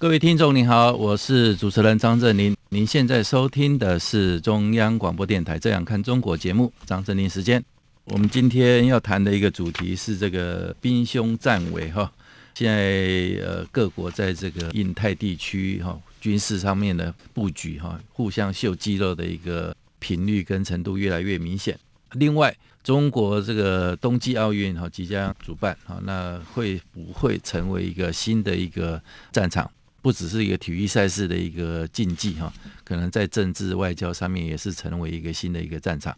各位听众您好，我是主持人张振林。您现在收听的是中央广播电台《这样看中国》节目，张振林时间。我们今天要谈的一个主题是这个兵凶战危哈。现在呃，各国在这个印太地区哈军事上面的布局哈，互相秀肌肉的一个频率跟程度越来越明显。另外，中国这个冬季奥运哈即将主办哈，那会不会成为一个新的一个战场？不只是一个体育赛事的一个竞技哈，可能在政治外交上面也是成为一个新的一个战场。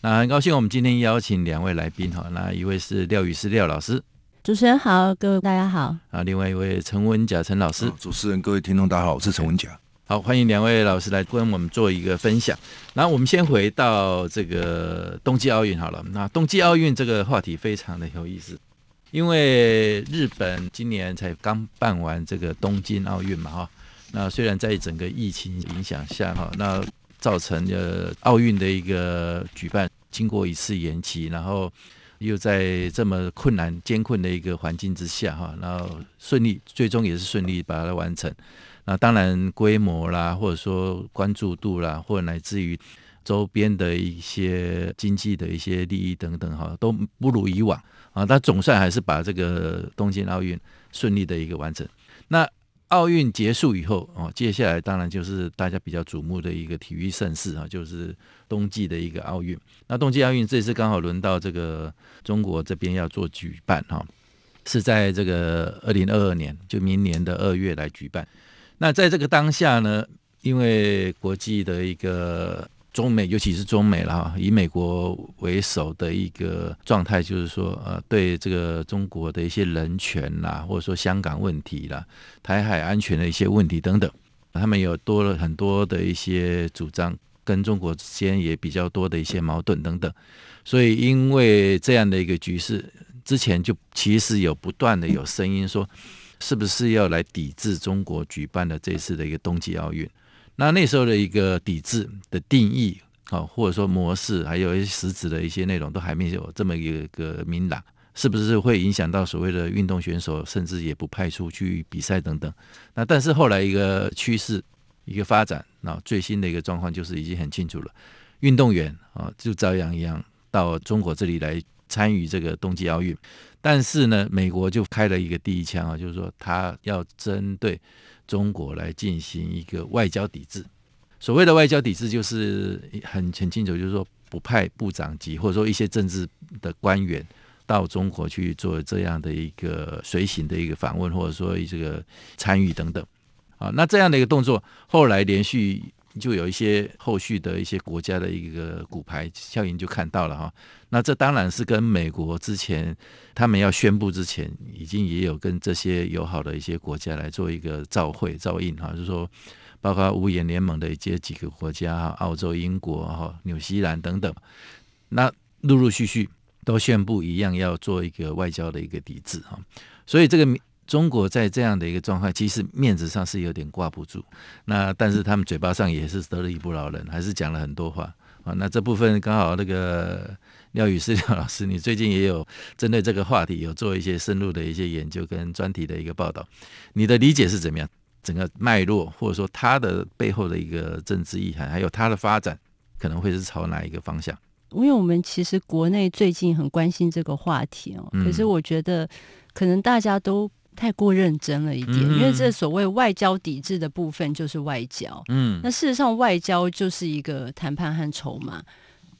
那很高兴我们今天邀请两位来宾哈，那一位是廖宇师廖老师，主持人好，各位大家好。啊，另外一位陈文甲陈老师，主持人各位听众大家好，我是陈文甲。好，欢迎两位老师来跟我们做一个分享。那我们先回到这个冬季奥运好了。那冬季奥运这个话题非常的有意思。因为日本今年才刚办完这个东京奥运嘛，哈，那虽然在整个疫情影响下，哈，那造成了奥运的一个举办经过一次延期，然后又在这么困难艰困的一个环境之下，哈，然后顺利最终也是顺利把它完成。那当然规模啦，或者说关注度啦，或者乃至于周边的一些经济的一些利益等等，哈，都不如以往。啊，他总算还是把这个东京奥运顺利的一个完成。那奥运结束以后，哦，接下来当然就是大家比较瞩目的一个体育盛事啊，就是冬季的一个奥运。那冬季奥运这次刚好轮到这个中国这边要做举办哈，是在这个二零二二年，就明年的二月来举办。那在这个当下呢，因为国际的一个。中美，尤其是中美了哈，以美国为首的一个状态，就是说，呃，对这个中国的一些人权啦，或者说香港问题啦、台海安全的一些问题等等，他们有多了很多的一些主张，跟中国之间也比较多的一些矛盾等等。所以，因为这样的一个局势，之前就其实有不断的有声音说，是不是要来抵制中国举办的这次的一个冬季奥运？那那时候的一个抵制的定义，啊，或者说模式，还有一些实质的一些内容，都还没有这么一个明朗，是不是会影响到所谓的运动选手，甚至也不派出去比赛等等？那但是后来一个趋势，一个发展，那最新的一个状况就是已经很清楚了，运动员啊，就照样一样到中国这里来参与这个冬季奥运，但是呢，美国就开了一个第一枪啊，就是说他要针对。中国来进行一个外交抵制，所谓的外交抵制就是很很清楚，就是说不派部长级或者说一些政治的官员到中国去做这样的一个随行的一个访问，或者说这个参与等等。啊，那这样的一个动作，后来连续就有一些后续的一些国家的一个骨牌效应就看到了哈。那这当然是跟美国之前他们要宣布之前，已经也有跟这些友好的一些国家来做一个照会照应哈，就是说包括五眼联盟的一些几个国家，澳洲、英国哈、纽西兰等等，那陆陆续续都宣布一样要做一个外交的一个抵制哈。所以这个中国在这样的一个状况，其实面子上是有点挂不住，那但是他们嘴巴上也是得理不饶人，还是讲了很多话啊。那这部分刚好那个。廖宇丝廖老师，你最近也有针对这个话题有做一些深入的一些研究跟专题的一个报道，你的理解是怎么样？整个脉络或者说它的背后的一个政治意涵，还有它的发展可能会是朝哪一个方向？因为我们其实国内最近很关心这个话题哦，可是我觉得可能大家都太过认真了一点，因为这所谓外交抵制的部分就是外交，嗯，那事实上外交就是一个谈判和筹码。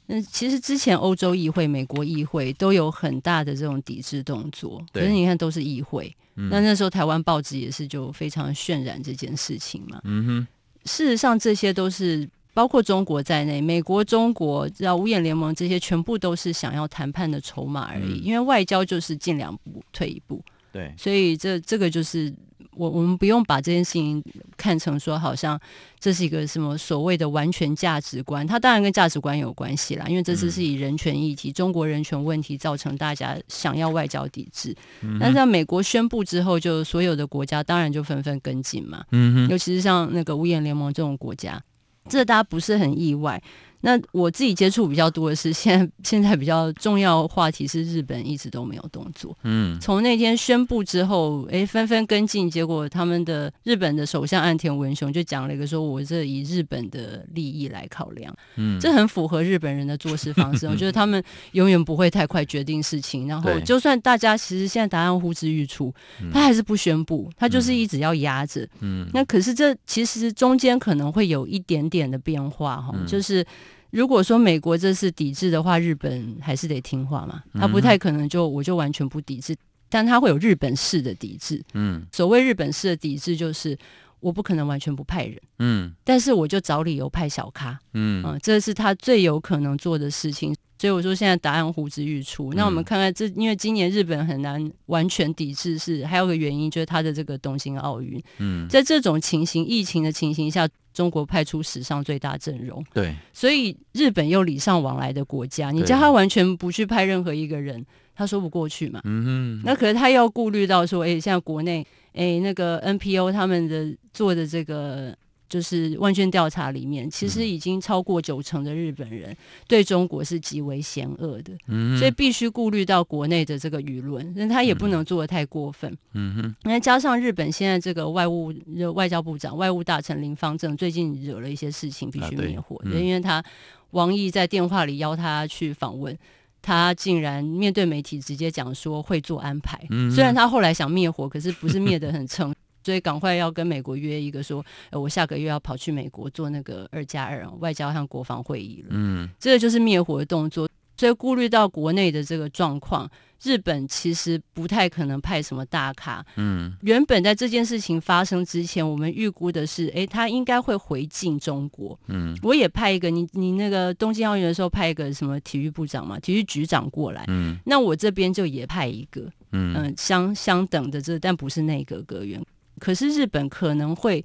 那其实之前欧洲议会、美国议会都有很大的这种抵制动作，可是你看都是议会。嗯、那那时候台湾报纸也是就非常渲染这件事情嘛。嗯哼。事实上，这些都是包括中国在内，美国、中国、知道五眼联盟这些，全部都是想要谈判的筹码而已。嗯、因为外交就是进两步退一步。对。所以这这个就是我我们不用把这件事情看成说好像这是一个什么所谓的完全价值观，它当然跟价值观有关系啦，因为这次是以人权议题、中国人权问题造成大家想要外交抵制。但是在美国宣布之后，就所有的国家当然就纷纷跟进嘛，尤其是像那个五眼联盟这种国家，这大家不是很意外。那我自己接触比较多的是，现在现在比较重要话题是日本一直都没有动作。嗯，从那天宣布之后，哎，纷纷跟进，结果他们的日本的首相岸田文雄就讲了一个说：“我这以日本的利益来考量。”嗯，这很符合日本人的做事方式。我觉得他们永远不会太快决定事情，然后就算大家其实现在答案呼之欲出，他还是不宣布，他就是一直要压着。嗯，那可是这其实中间可能会有一点点的变化哈，就是。如果说美国这次抵制的话，日本还是得听话嘛，他不太可能就我就完全不抵制，但他会有日本式的抵制。嗯，所谓日本式的抵制就是我不可能完全不派人，嗯，但是我就找理由派小咖，嗯，啊，这是他最有可能做的事情。所以我说现在答案呼之欲出。那我们看看这，因为今年日本很难完全抵制，是还有个原因就是他的这个东京奥运。嗯，在这种情形、疫情的情形下。中国派出史上最大阵容，对，所以日本又礼尚往来的国家，你叫他完全不去派任何一个人，他说不过去嘛。嗯哼，那可是他要顾虑到说，哎、欸，现在国内，哎、欸，那个 NPO 他们的做的这个。就是问卷调查里面，其实已经超过九成的日本人对中国是极为嫌恶的，嗯，所以必须顾虑到国内的这个舆论，那他也不能做得太过分，嗯哼。那加上日本现在这个外务外交部长、外务大臣林方正最近惹了一些事情，必须灭火，啊，因为他王毅在电话里邀他去访问，他竟然面对媒体直接讲说会做安排，嗯，虽然他后来想灭火，可是不是灭得很 成。所以赶快要跟美国约一个说，呃，我下个月要跑去美国做那个二加二外交和国防会议了。嗯，这个就是灭火的动作。所以顾虑到国内的这个状况，日本其实不太可能派什么大咖。嗯，原本在这件事情发生之前，我们预估的是，哎，他应该会回敬中国。嗯，我也派一个，你你那个东京奥运的时候派一个什么体育部长嘛，体育局长过来。嗯，那我这边就也派一个。嗯，呃、相相等的这，但不是内阁阁员。可是日本可能会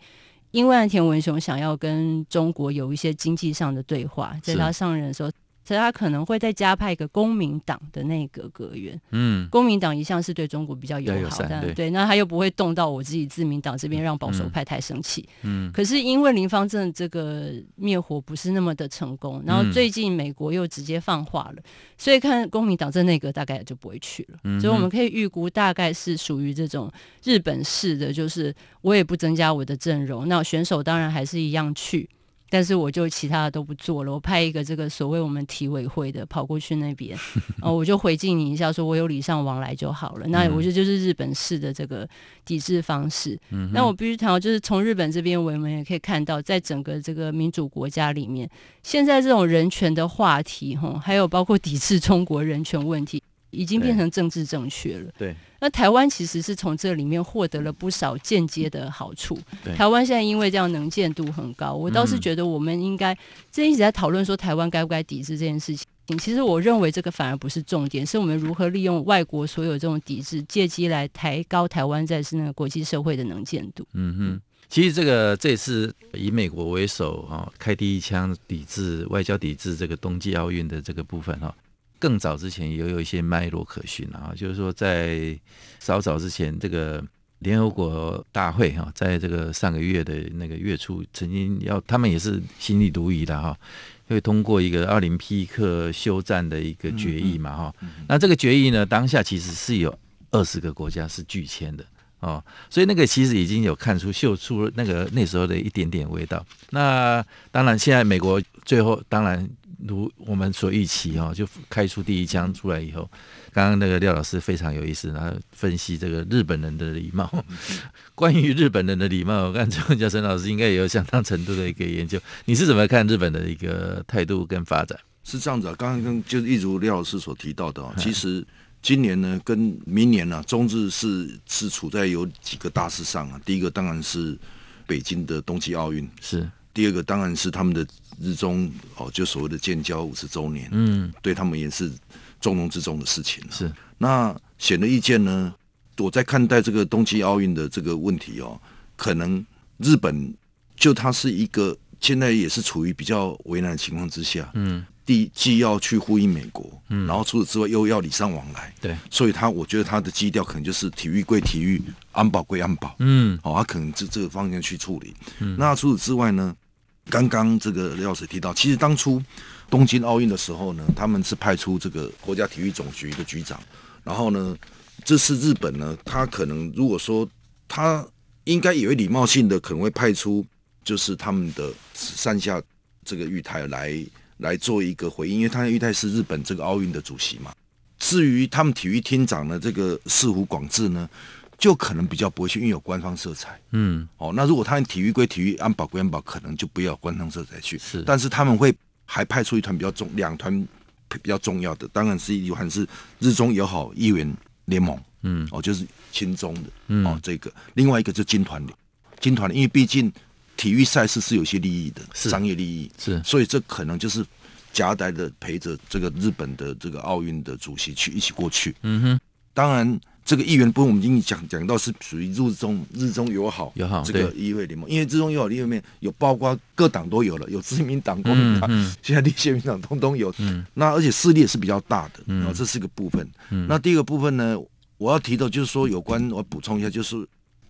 因为岸田文雄想要跟中国有一些经济上的对话，在他上任的时候。所以他可能会再加派一个公民党的内阁阁员。嗯，公民党一向是对中国比较友好的，对，对，那他又不会动到我自己自民党这边，让保守派太生气。嗯，可是因为林方正这个灭火不是那么的成功，然后最近美国又直接放话了，所以看公民党这内阁大概也就不会去了。嗯，所以我们可以预估大概是属于这种日本式的，就是我也不增加我的阵容，那选手当然还是一样去。但是我就其他的都不做了，我派一个这个所谓我们体委会的跑过去那边，哦，我就回敬你一下，说我有礼尚往来就好了。那我觉得就是日本式的这个抵制方式。嗯，那我必须谈到，就是从日本这边，我们也可以看到，在整个这个民主国家里面，现在这种人权的话题，哈，还有包括抵制中国人权问题。已经变成政治正确了。对，那台湾其实是从这里面获得了不少间接的好处。台湾现在因为这样能见度很高，我倒是觉得我们应该，这一直在讨论说台湾该不该抵制这件事情。其实我认为这个反而不是重点，是我们如何利用外国所有这种抵制，借机来抬高台湾在是那个国际社会的能见度。嗯哼，其实这个这次以美国为首啊，开第一枪抵制外交抵制这个冬季奥运的这个部分哈。更早之前也有一些脉络可循啊，就是说在稍早之前，这个联合国大会哈，在这个上个月的那个月初，曾经要他们也是心里独疑的哈，会通过一个奥林匹克休战的一个决议嘛哈。那这个决议呢，当下其实是有二十个国家是拒签的哦，所以那个其实已经有看出秀出那个那时候的一点点味道。那当然，现在美国最后当然。如我们所预期哈，就开出第一枪出来以后，刚刚那个廖老师非常有意思，他分析这个日本人的礼貌。关于日本人的礼貌，我看周文甲陈老师应该也有相当程度的一个研究。你是怎么看日本的一个态度跟发展？是这样子啊，刚刚就是一如廖老师所提到的，其实今年呢跟明年呢，中日是是处在有几个大事上啊。第一个当然是北京的冬季奥运，是。第二个当然是他们的日中哦，就所谓的建交五十周年，嗯，对他们也是重中之重的事情。是。那显而易见呢，我在看待这个冬季奥运的这个问题哦，可能日本就它是一个现在也是处于比较为难的情况之下，嗯，第既要去呼应美国，嗯，然后除此之外又要礼尚往来，对，所以他我觉得他的基调可能就是体育归体育，安保归安保，嗯，哦，他可能这这个方向去处理。嗯，那除此之外呢，刚刚这个廖老师提到，其实当初东京奥运的时候呢，他们是派出这个国家体育总局的局长，然后呢，这次日本呢，他可能如果说他应该有礼貌性的，可能会派出。就是他们的山下这个裕太来来做一个回应，因为他裕太是日本这个奥运的主席嘛。至于他们体育厅长的这个市府广志呢，就可能比较不会去，因为有官方色彩。嗯，哦，那如果他们体育归体育，安保归安保，可能就不要官方色彩去。是，但是他们会还派出一团比较重，两团比较重要的，当然是一团是日中友好议员联盟。嗯，哦，就是亲中的。嗯，哦，这个另外一个就金团的，金团联，因为毕竟。体育赛事是有些利益的，商业利益，是，所以这可能就是夹带的陪着这个日本的这个奥运的主席去一起过去。嗯哼，当然这个议员部分我们已经讲讲到是属于日中日中友好友好这个议会联盟，因为日中友好里面有包括各党都有了，有自民党、国民党，现在立宪民党通通有。嗯，那而且势力也是比较大的，嗯，然后这是个部分。嗯，那第二个部分呢，我要提到就是说有关，我补充一下，就是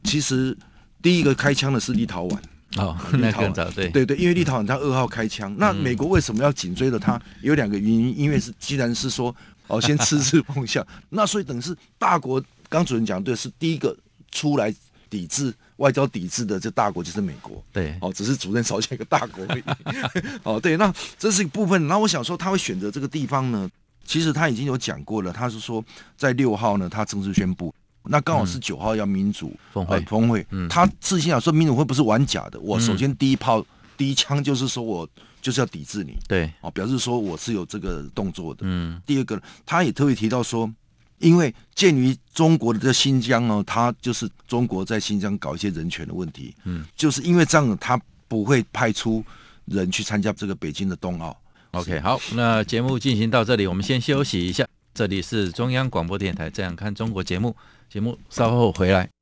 其实第一个开枪的是立陶宛。哦，立陶宛。对。对对，因为立陶宛他二号开枪，那美国为什么要紧追着他？有两个原因，因为是既然是说哦，先吃吃碰下，那所以等于是大国。刚主任讲对，是第一个出来抵制外交抵制的这大国就是美国。对，哦，只是主任少讲一个大国而已。哦，对，那这是一部分。那我想说，他会选择这个地方呢？其实他已经有讲过了，他是说在六号呢，他正式宣布。那刚好是九号要民主峰会，峰会，他自信啊说民主会不是玩假的。我首先第一炮第一枪就是说我就是要抵制你，对，哦，表示说我是有这个动作的。嗯，第二个他也特别提到说，因为鉴于中国的这新疆呢，他就是中国在新疆搞一些人权的问题，嗯，就是因为这样，他不会派出人去参加这个北京的冬奥。OK，好，那节目进行到这里，我们先休息一下。这里是中央广播电台《这样看中国》节目。节目稍后回来。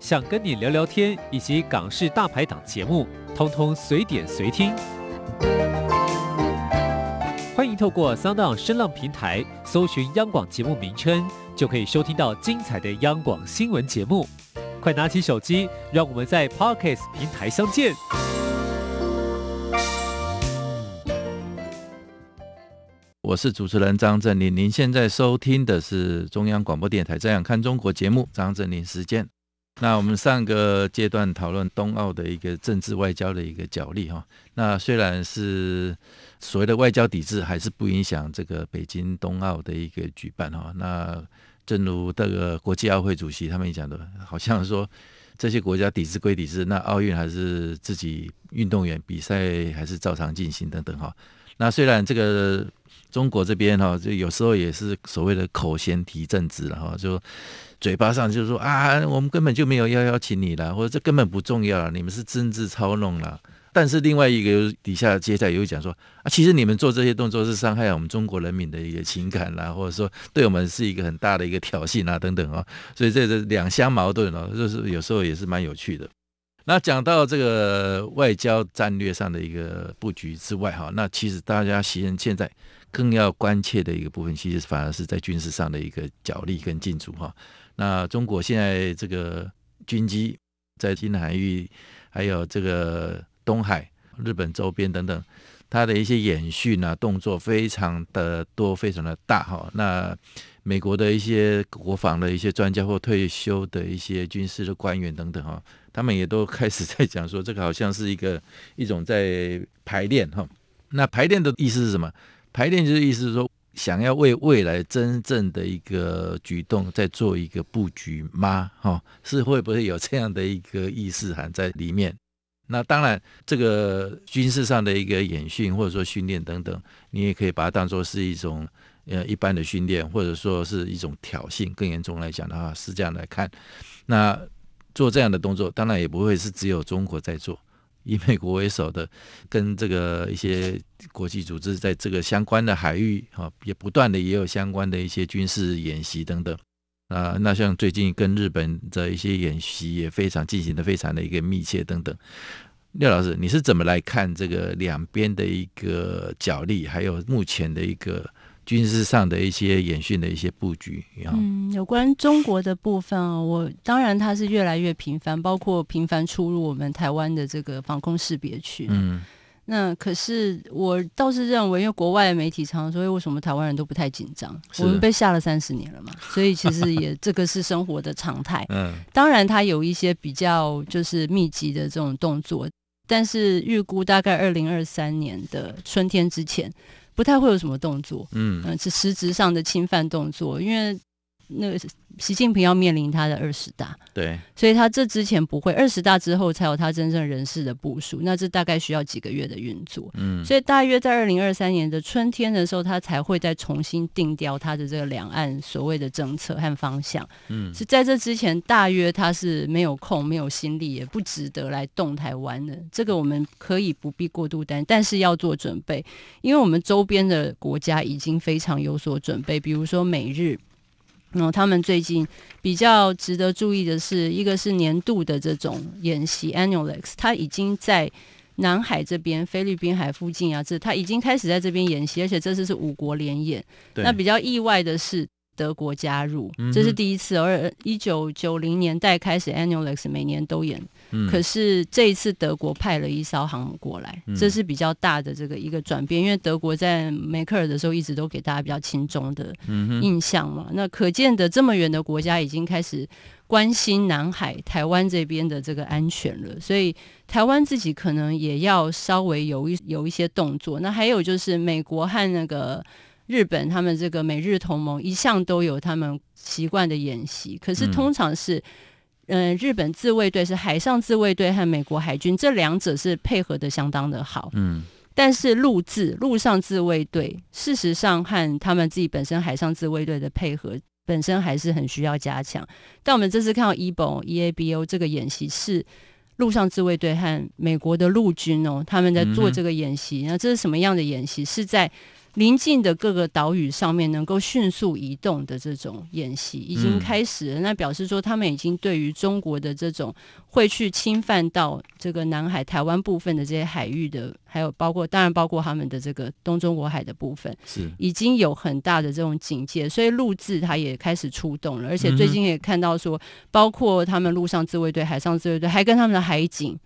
想跟你聊聊天，以及港式大排档节目，通通随点随听。欢迎透过 SoundOn 声浪平台搜寻央广节目名称，就可以收听到精彩的央广新闻节目。快拿起手机，让我们在 Podcast 平台相见。我是主持人张振林，您现在收听的是中央广播电台《这样看中国》节目，张振林时间。那我们上个阶段讨论冬奥的一个政治外交的一个角力哈，那虽然是所谓的外交抵制，还是不影响这个北京冬奥的一个举办哈。那正如这个国际奥会主席他们讲的，好像说这些国家抵制归抵制，那奥运还是自己运动员比赛还是照常进行等等哈。那虽然这个中国这边哈，就有时候也是所谓的口嫌体正直了哈，就。嘴巴上就是说啊，我们根本就没有要邀请你了，或者这根本不重要，你们是政治操弄了。但是另外一个底下接下来又讲说啊，其实你们做这些动作是伤害我们中国人民的一个情感啦，或者说对我们是一个很大的一个挑衅啊等等啊。所以这个两相矛盾哦，就是有时候也是蛮有趣的。那讲到这个外交战略上的一个布局之外哈，那其实大家其实现在更要关切的一个部分，其实反而是在军事上的一个角力跟竞逐哈。那中国现在这个军机在京海域，还有这个东海、日本周边等等，它的一些演训啊动作非常的多，非常的大哈。那美国的一些国防的一些专家或退休的一些军事的官员等等哈，他们也都开始在讲说，这个好像是一个一种在排练哈。那排练的意思是什么？排练就是意思是说。想要为未来真正的一个举动再做一个布局吗？哈，是会不会有这样的一个意思含在里面？那当然，这个军事上的一个演训或者说训练等等，你也可以把它当做是一种呃一般的训练，或者说是一种挑衅。更严重来讲的话，是这样来看。那做这样的动作，当然也不会是只有中国在做。以美国为首的，跟这个一些国际组织在这个相关的海域啊，也不断的也有相关的一些军事演习等等啊。那像最近跟日本的一些演习也非常进行的非常的一个密切等等。廖老师，你是怎么来看这个两边的一个角力，还有目前的一个？军事上的一些演训的一些布局，嗯，有关中国的部分啊，我当然它是越来越频繁，包括频繁出入我们台湾的这个防空识别区。嗯，那可是我倒是认为，因为国外的媒体常常说，为什么台湾人都不太紧张？我们被吓了三十年了嘛，所以其实也这个是生活的常态。嗯，当然它有一些比较就是密集的这种动作，但是预估大概二零二三年的春天之前。不太会有什么动作，嗯，嗯，是实质上的侵犯动作，因为那个。习近平要面临他的二十大，对，所以他这之前不会，二十大之后才有他真正人事的部署，那这大概需要几个月的运作，嗯，所以大约在二零二三年的春天的时候，他才会再重新定调他的这个两岸所谓的政策和方向，嗯，是在这之前，大约他是没有空、没有心力，也不值得来动台湾的，这个我们可以不必过度担心，但是要做准备，因为我们周边的国家已经非常有所准备，比如说美日。然后他们最近比较值得注意的是，一个是年度的这种演习 ANNUALEX，它已经在南海这边、菲律宾海附近啊，这它已经开始在这边演习，而且这次是五国联演。那比较意外的是。德国加入，这是第一次。而一九九零年代开始，ANNUALEX 每年都演。嗯，可是这一次德国派了一艘航母过来，这是比较大的这个一个转变。因为德国在梅克尔的时候一直都给大家比较轻中的印象嘛。那可见的这么远的国家已经开始关心南海、台湾这边的这个安全了。所以台湾自己可能也要稍微有一有一些动作。那还有就是美国和那个。日本他们这个美日同盟一向都有他们习惯的演习，可是通常是，嗯、呃，日本自卫队是海上自卫队和美国海军这两者是配合的相当的好，嗯，但是陆自陆上自卫队事实上和他们自己本身海上自卫队的配合本身还是很需要加强。但我们这次看到 EBO EABO 这个演习是陆上自卫队和美国的陆军哦，他们在做这个演习，那这是什么样的演习？是在临近的各个岛屿上面能够迅速移动的这种演习已经开始了，那表示说他们已经对于中国的这种会去侵犯到这个南海、台湾部分的这些海域的，还有包括当然包括他们的这个东中国海的部分，是已经有很大的这种警戒，所以陆自他也开始出动了，而且最近也看到说，包括他们陆上自卫队、海上自卫队，还跟他们的海警。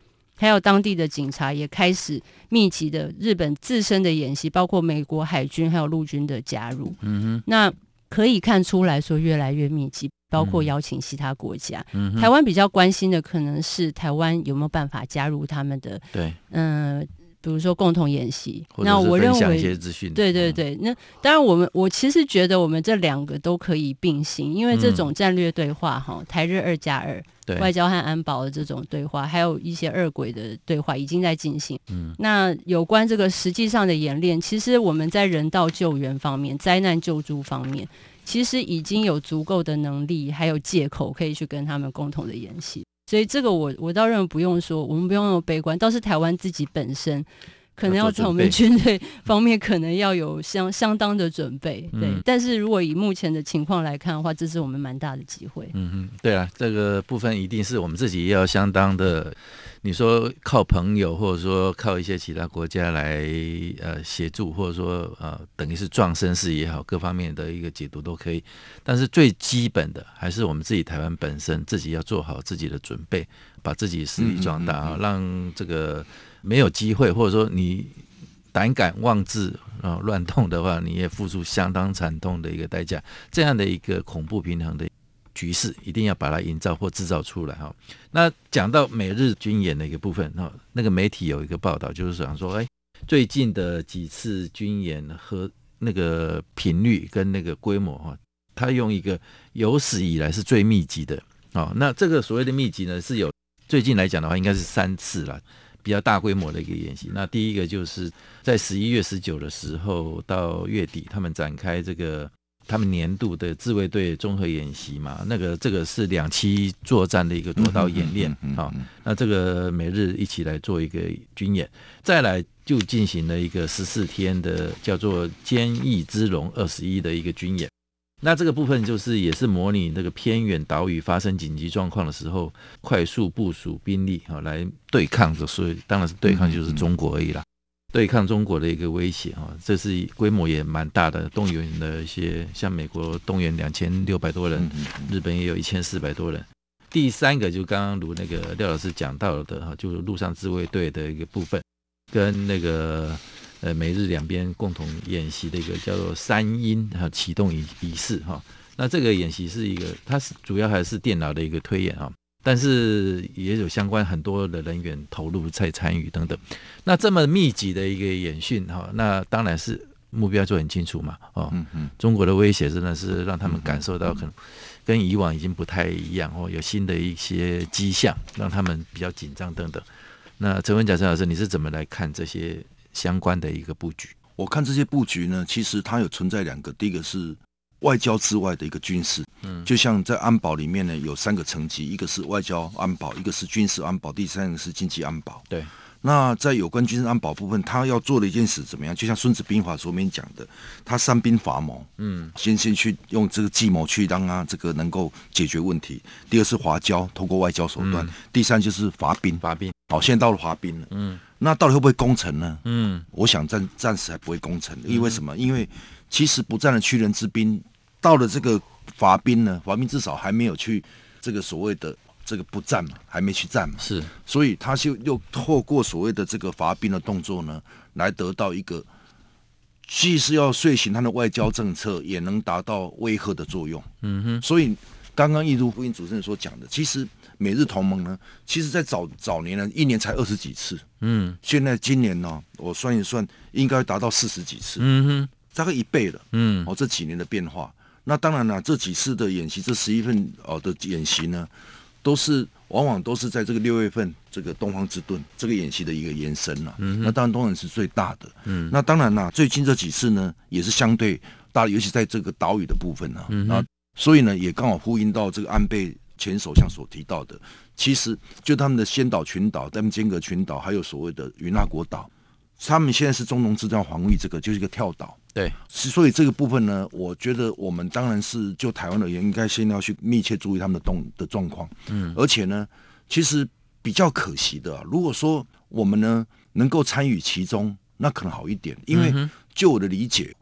还有当地的警察也开始密集的日本自身的演习，包括美国海军还有陆军的加入。嗯哼，那可以看出来说越来越密集，包括邀请其他国家。嗯，台湾比较关心的可能是台湾有没有办法加入他们的，对，嗯。比如说共同演习，那我认为一些资讯，对对对，那当然我们我其实觉得我们这两个都可以并行，因为这种战略对话哈、嗯，台日二加二，外交和安保的这种对话，还有一些二轨的对话已经在进行。嗯，那有关这个实际上的演练，其实我们在人道救援方面、灾难救助方面，其实已经有足够的能力，还有借口可以去跟他们共同的演习。所以这个我我倒认为不用说，我们不用那么悲观。倒是台湾自己本身可能要在我们军队方面可能要有相相当的准备，对、嗯。但是如果以目前的情况来看的话，这是我们蛮大的机会。嗯嗯，对啊，这个部分一定是我们自己也要相当的。你说靠朋友，或者说靠一些其他国家来呃协助，或者说呃等于是壮声势也好，各方面的一个解读都可以。但是最基本的还是我们自己台湾本身自己要做好自己的准备，把自己实力壮大啊，让这个没有机会，或者说你胆敢妄自啊乱动的话，你也付出相当惨痛的一个代价。这样的一个恐怖平衡的。局势一定要把它营造或制造出来哈。那讲到美日军演的一个部分哈，那个媒体有一个报道，就是想说，哎，最近的几次军演和那个频率跟那个规模哈，它用一个有史以来是最密集的啊。那这个所谓的密集呢，是有最近来讲的话，应该是三次了，比较大规模的一个演习。那第一个就是在十一月十九的时候到月底，他们展开这个。他们年度的自卫队综合演习嘛，那个这个是两栖作战的一个夺岛演练啊。那这个每日一起来做一个军演，再来就进行了一个十四天的叫做“坚毅之龙二十一”的一个军演。那这个部分就是也是模拟那个偏远岛屿发生紧急状况的时候，快速部署兵力啊来对抗的，所以当然是对抗就是中国而已啦。对抗中国的一个威胁啊，这是规模也蛮大的，动员的一些像美国动员两千六百多人，日本也有一千四百多人。第三个就刚刚如那个廖老师讲到的哈，就是陆上自卫队的一个部分，跟那个呃美日两边共同演习的一个叫做三鹰哈启动仪仪式哈。那这个演习是一个，它是主要还是电脑的一个推演啊。但是也有相关很多的人员投入在参与等等，那这么密集的一个演训哈，那当然是目标就很清楚嘛，哦，嗯嗯，中国的威胁真的是让他们感受到可能跟以往已经不太一样哦，有新的一些迹象，让他们比较紧张等等。那陈文甲陈老师，你是怎么来看这些相关的一个布局？我看这些布局呢，其实它有存在两个，第一个是。外交之外的一个军事，嗯，就像在安保里面呢，有三个层级，一个是外交安保，一个是军事安保，第三个是经济安保。对，那在有关军事安保部分，他要做的一件事怎么样？就像《孙子兵法》里面讲的，他三兵伐谋，嗯，先先去用这个计谋去让他这个能够解决问题。第二是华交，通过外交手段。嗯、第三就是伐兵，伐兵。好，现在到了伐兵了，嗯，那到底会不会攻城呢？嗯，我想暂暂时还不会攻城，因为什么？因为其实不战而屈人之兵。到了这个伐兵呢，伐兵至少还没有去这个所谓的这个不战嘛，还没去战嘛，是，所以他就又透过所谓的这个伐兵的动作呢，来得到一个既是要遂行他的外交政策，也能达到威吓的作用。嗯哼，所以刚刚印度福音主持人所讲的，其实美日同盟呢，其实在早早年呢，一年才二十几次，嗯，现在今年呢，我算一算，应该达到四十几次，嗯哼，大概一倍了，嗯，哦，这几年的变化。那当然了，这几次的演习，这十一份哦的演习呢，都是往往都是在这个六月份这个东方之盾这个演习的一个延伸了。嗯，那当然东然是最大的。嗯，那当然啦，最近这几次呢，也是相对大，尤其在这个岛屿的部分呢。嗯，那所以呢，也刚好呼应到这个安倍前首相所提到的，其实就他们的先岛群岛、他们间隔群岛，还有所谓的与那国岛，他们现在是中浓之战防御这个就是一个跳岛。对，所以这个部分呢，我觉得我们当然是就台湾而言，应该先要去密切注意他们的动的状况。嗯，而且呢，其实比较可惜的啊，如果说我们呢能够参与其中，那可能好一点。因为就我的理解，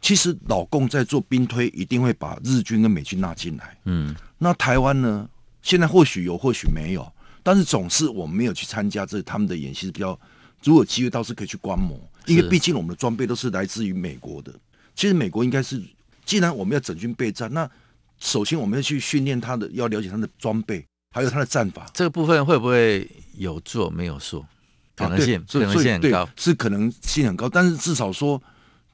其实老共在做兵推，一定会把日军跟美军纳进来。嗯，那台湾呢，现在或许有，或许没有，但是总是我们没有去参加这他们的演习，比较如果有机会倒是可以去观摩。因为毕竟我们的装备都是来自于美国的，其实美国应该是既然我们要整军备战，那首先我们要去训练他的，要了解他的装备，还有他的战法。这个部分会不会有做？没有做？可能性，可能性很高，是可能性很高。但是至少说，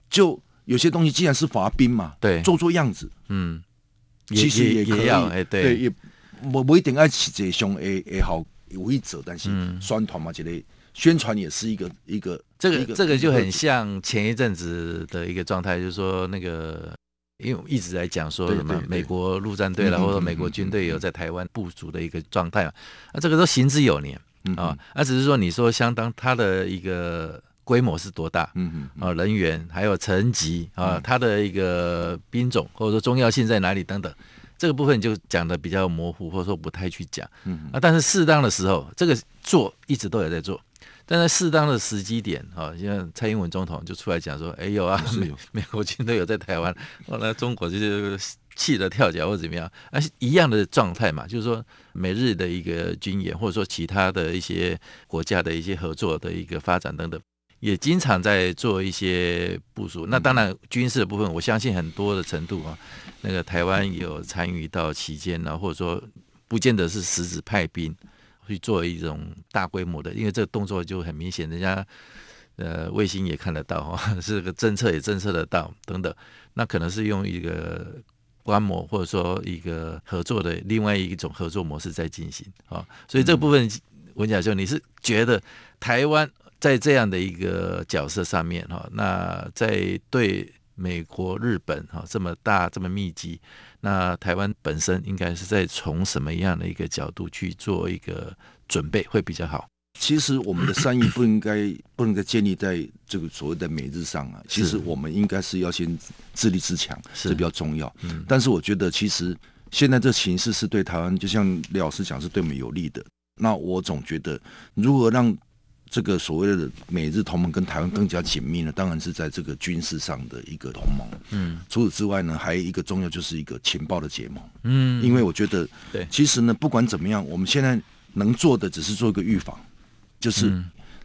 就有些东西既然是罚兵嘛，对，做做样子，嗯，其实也可以，哎，对，也不不一定爱起这胸，A A 好有一者，但是宣传嘛，这类宣传也是一个一个，这个这个就很像前一阵子的一个状态，就是说那个，因为我一直在讲说什么美国陆战队了，或者美国军队有在台湾部署的一个状态嘛，那这个都行之有年。嗯啊，那只是说你说相当它的一个规模是多大？嗯嗯啊，人员还有层级啊，它的一个兵种或者说重要性在哪里等等，这个部分就讲的比较模糊，或者说不太去讲。嗯啊，但是适当的时候，这个做一直都有在做，但在适当的时机点哈，像蔡英文总统就出来讲说，哎有啊，美美国军队有在台湾，后来中国就是。气得跳脚或者怎么样，而是一样的状态嘛，就是说美日的一个军演，或者说其他的一些国家的一些合作的一个发展等等，也经常在做一些部署。那当然军事的部分，我相信很多的程度啊，那个台湾有参与到期间呢，或者说不见得是实质派兵去做一种大规模的，因为这个动作就很明显，人家呃卫星也看得到哈，这个侦测也侦测得到等等，那可能是用一个。观摩或者说一个合作的另外一种合作模式在进行啊，所以这部分文甲兄，你是觉得台湾在这样的一个角色上面哈，那在对美国、日本哈这么大这么密集，那台湾本身应该是在从什么样的一个角度去做一个准备会比较好？其实我们的善意不应该不能够建立在这个所谓的美日上啊。其实我们应该是要先自立自强，是比较重要。嗯，但是我觉得其实现在这形势是对台湾，就像李老师讲，是对我们有利的。那我总觉得，如何让这个所谓的美日同盟跟台湾更加紧密呢？当然是在这个军事上的一个同盟。嗯，除此之外呢，还有一个重要就是一个情报的结盟。嗯，因为我觉得，对，其实呢，不管怎么样，我们现在能做的只是做一个预防。就是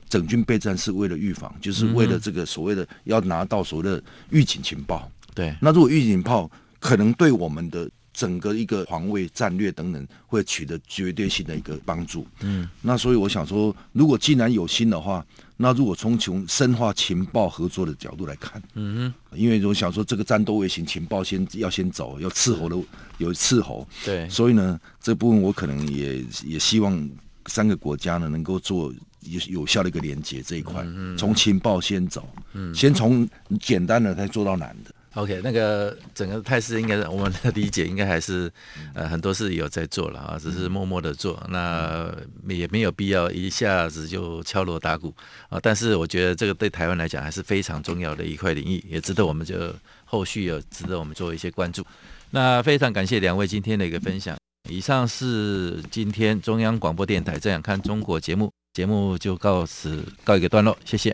整军备战是为了预防，就是为了这个所谓的要拿到所谓的预警情报。对，那如果预警炮可能对我们的整个一个防卫战略等等会取得绝对性的一个帮助。嗯，那所以我想说，如果既然有心的话，那如果从从深化情报合作的角度来看，嗯哼，因为我想说这个战斗卫星情报先要先走，要伺候的有伺候。对，所以呢，这部分我可能也也希望三个国家呢能够做。有有效的一个连接这一块，从情报先走，嗯，先从简单的再做到难的。OK，那个整个态势应该是我们的理解，应该还是呃很多是有在做了啊，只是默默的做，那也没有必要一下子就敲锣打鼓啊。但是我觉得这个对台湾来讲还是非常重要的一块领域，也值得我们就后续有值得我们做一些关注。那非常感谢两位今天的一个分享。以上是今天中央广播电台《这样看中国》节目。节目就告辞告一个段落，谢谢。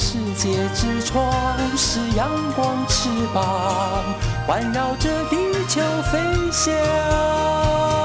世界之窗是阳光翅膀，环绕着地球飞翔。